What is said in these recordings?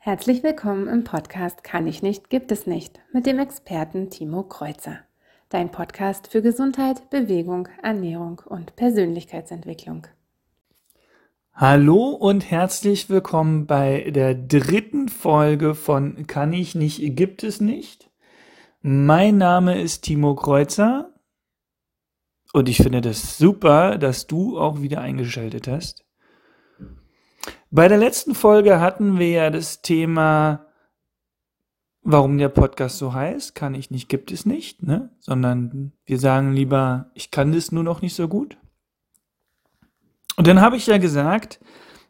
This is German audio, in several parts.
Herzlich willkommen im Podcast Kann ich nicht, gibt es nicht mit dem Experten Timo Kreuzer. Dein Podcast für Gesundheit, Bewegung, Ernährung und Persönlichkeitsentwicklung. Hallo und herzlich willkommen bei der dritten Folge von Kann ich nicht, gibt es nicht. Mein Name ist Timo Kreuzer und ich finde das super, dass du auch wieder eingeschaltet hast. Bei der letzten Folge hatten wir ja das Thema, warum der Podcast so heißt. Kann ich nicht, gibt es nicht, ne? Sondern wir sagen lieber, ich kann das nur noch nicht so gut. Und dann habe ich ja gesagt,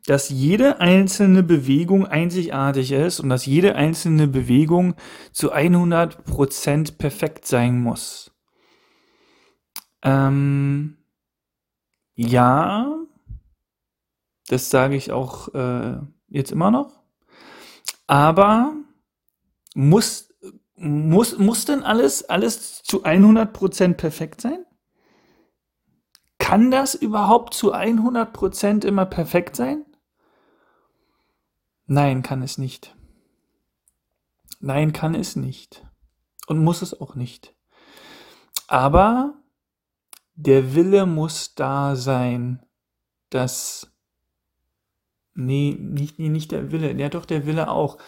dass jede einzelne Bewegung einzigartig ist und dass jede einzelne Bewegung zu 100% perfekt sein muss. Ähm, ja, das sage ich auch äh, jetzt immer noch. Aber muss, muss, muss denn alles, alles zu 100% perfekt sein? Kann das überhaupt zu 100% immer perfekt sein? Nein, kann es nicht. Nein, kann es nicht. Und muss es auch nicht. Aber der Wille muss da sein, dass Nee, nicht, nee, nicht der Wille. Ja, doch, der Wille auch.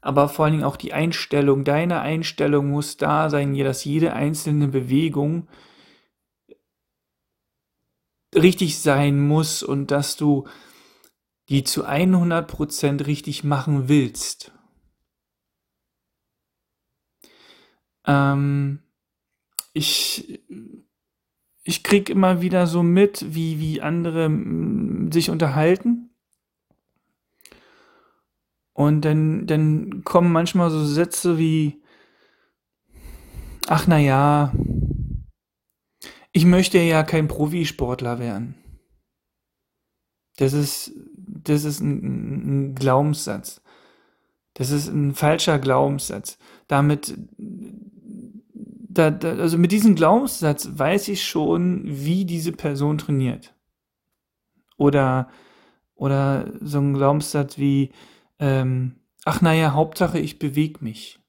Aber vor allen Dingen auch die Einstellung. Deine Einstellung muss da sein, dass jede einzelne Bewegung richtig sein muss und dass du die zu 100% richtig machen willst. Ähm, ich, ich krieg immer wieder so mit, wie, wie andere sich unterhalten und dann, dann kommen manchmal so Sätze wie, ach na ja, ich möchte ja kein Profisportler werden. Das ist, das ist ein, ein Glaubenssatz. Das ist ein falscher Glaubenssatz. Damit, da, da, also mit diesem Glaubenssatz weiß ich schon, wie diese Person trainiert. Oder, oder so ein Glaubenssatz wie, ähm, ach naja, Hauptsache ich bewege mich.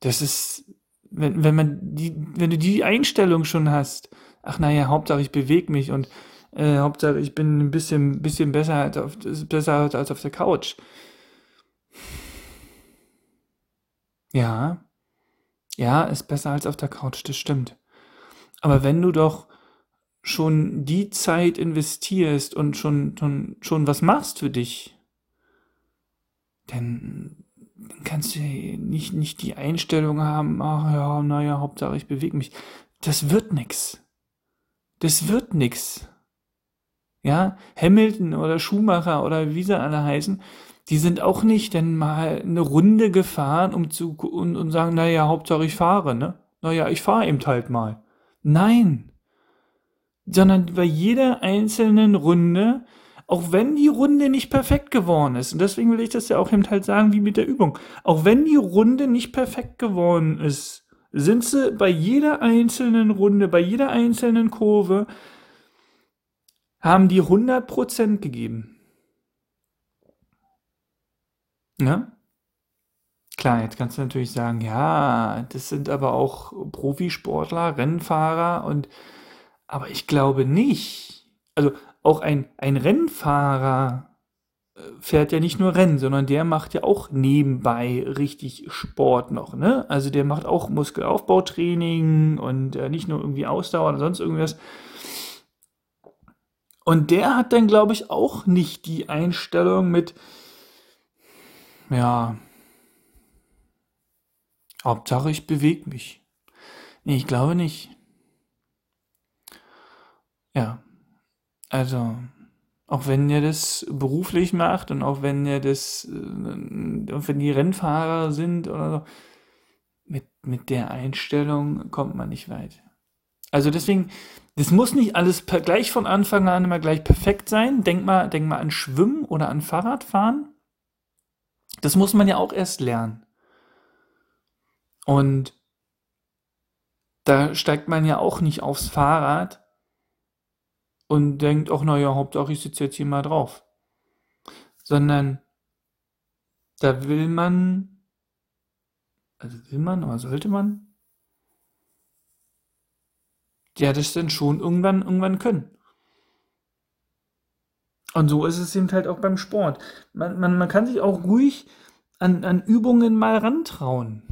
Das ist, wenn, wenn man die, wenn du die Einstellung schon hast, ach naja, Hauptsache ich bewege mich und äh, Hauptsache ich bin ein bisschen, bisschen besser, als auf, besser als auf der Couch. Ja, ja, ist besser als auf der Couch, das stimmt. Aber wenn du doch schon die Zeit investierst und schon, schon, schon was machst für dich, dann kannst du nicht, nicht die Einstellung haben, ach ja, naja, Hauptsache ich bewege mich. Das wird nix. Das wird nix. Ja, Hamilton oder Schumacher oder wie sie alle heißen, die sind auch nicht dann mal eine Runde gefahren, um zu und, und sagen, naja, Hauptsache ich fahre, ne? Naja, ich fahre eben halt mal. Nein. Sondern bei jeder einzelnen Runde auch wenn die Runde nicht perfekt geworden ist, und deswegen will ich das ja auch eben halt sagen, wie mit der Übung, auch wenn die Runde nicht perfekt geworden ist, sind sie bei jeder einzelnen Runde, bei jeder einzelnen Kurve, haben die 100% gegeben. Ja? Klar, jetzt kannst du natürlich sagen, ja, das sind aber auch Profisportler, Rennfahrer und, aber ich glaube nicht. Also auch ein, ein Rennfahrer äh, fährt ja nicht nur Rennen, sondern der macht ja auch nebenbei richtig Sport noch, ne? Also der macht auch Muskelaufbautraining und äh, nicht nur irgendwie Ausdauer oder sonst irgendwas. Und der hat dann, glaube ich, auch nicht die Einstellung mit, ja, Hauptsache ich bewege mich. Nee, ich glaube nicht. Ja, also, auch wenn ihr das beruflich macht und auch wenn ihr das, äh, wenn die Rennfahrer sind oder so, mit, mit der Einstellung kommt man nicht weit. Also deswegen, das muss nicht alles per, gleich von Anfang an immer gleich perfekt sein. Denk mal, denk mal an Schwimmen oder an Fahrradfahren. Das muss man ja auch erst lernen. Und da steigt man ja auch nicht aufs Fahrrad und denkt, ach naja, Hauptsache ich sitze jetzt hier mal drauf. Sondern da will man, also will man oder sollte man, ja, das dann schon irgendwann, irgendwann können. Und so ist es eben halt auch beim Sport. Man, man, man kann sich auch ruhig an, an Übungen mal rantrauen.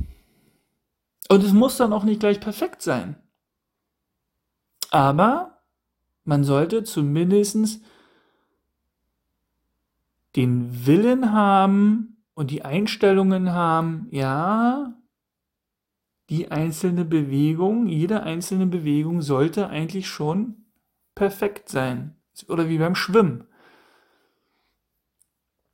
Und es muss dann auch nicht gleich perfekt sein. Aber man sollte zumindest den Willen haben und die Einstellungen haben, ja, die einzelne Bewegung, jede einzelne Bewegung sollte eigentlich schon perfekt sein. Oder wie beim Schwimmen.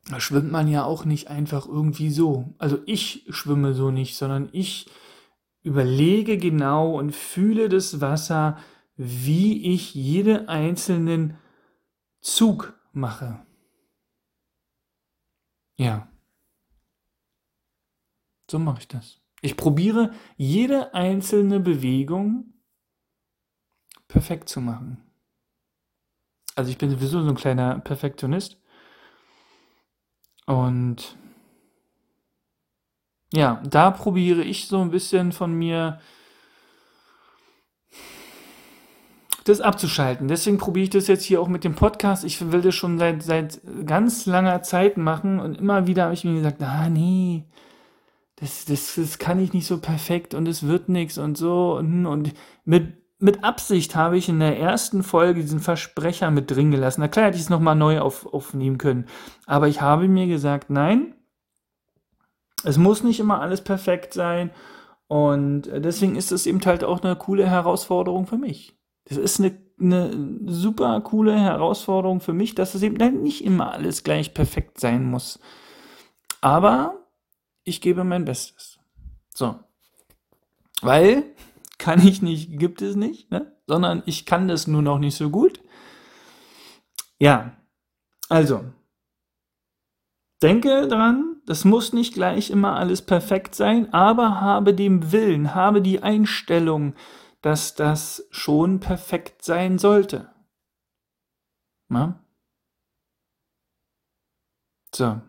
Da schwimmt man ja auch nicht einfach irgendwie so. Also ich schwimme so nicht, sondern ich überlege genau und fühle das Wasser, wie ich jeden einzelnen Zug mache. Ja. So mache ich das. Ich probiere jede einzelne Bewegung perfekt zu machen. Also ich bin sowieso so ein kleiner Perfektionist. Und ja, da probiere ich so ein bisschen von mir das abzuschalten. Deswegen probiere ich das jetzt hier auch mit dem Podcast. Ich will das schon seit, seit ganz langer Zeit machen und immer wieder habe ich mir gesagt, ah nee, das, das, das kann ich nicht so perfekt und es wird nichts und so und, und mit mit Absicht habe ich in der ersten Folge diesen Versprecher mit drin gelassen. Na klar hätte ich es nochmal neu auf, aufnehmen können. Aber ich habe mir gesagt, nein, es muss nicht immer alles perfekt sein. Und deswegen ist es eben halt auch eine coole Herausforderung für mich. Das ist eine, eine super coole Herausforderung für mich, dass es eben nicht immer alles gleich perfekt sein muss. Aber ich gebe mein Bestes. So. Weil kann ich nicht, gibt es nicht, ne? sondern ich kann das nur noch nicht so gut. Ja, also, denke dran, das muss nicht gleich immer alles perfekt sein, aber habe den Willen, habe die Einstellung, dass das schon perfekt sein sollte. Na? So.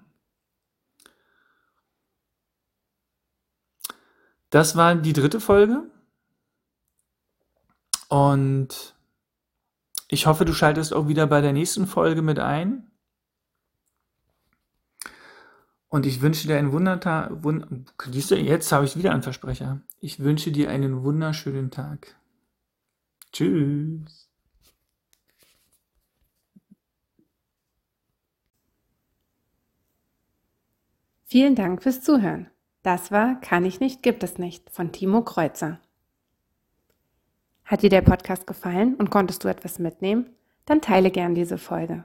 Das war die dritte Folge. Und ich hoffe, du schaltest auch wieder bei der nächsten Folge mit ein. Und ich wünsche dir einen Wundertag. Wund jetzt habe ich wieder einen Versprecher. Ich wünsche dir einen wunderschönen Tag. Tschüss. Vielen Dank fürs Zuhören. Das war Kann ich nicht, gibt es nicht von Timo Kreuzer. Hat dir der Podcast gefallen und konntest du etwas mitnehmen? Dann teile gern diese Folge.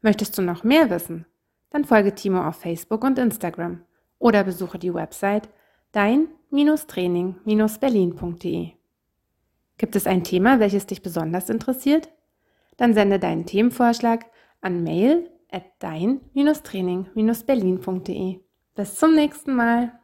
Möchtest du noch mehr wissen? Dann folge Timo auf Facebook und Instagram oder besuche die Website dein-training-berlin.de. Gibt es ein Thema, welches dich besonders interessiert? Dann sende deinen Themenvorschlag an mail at dein-training-berlin.de. Bis zum nächsten Mal.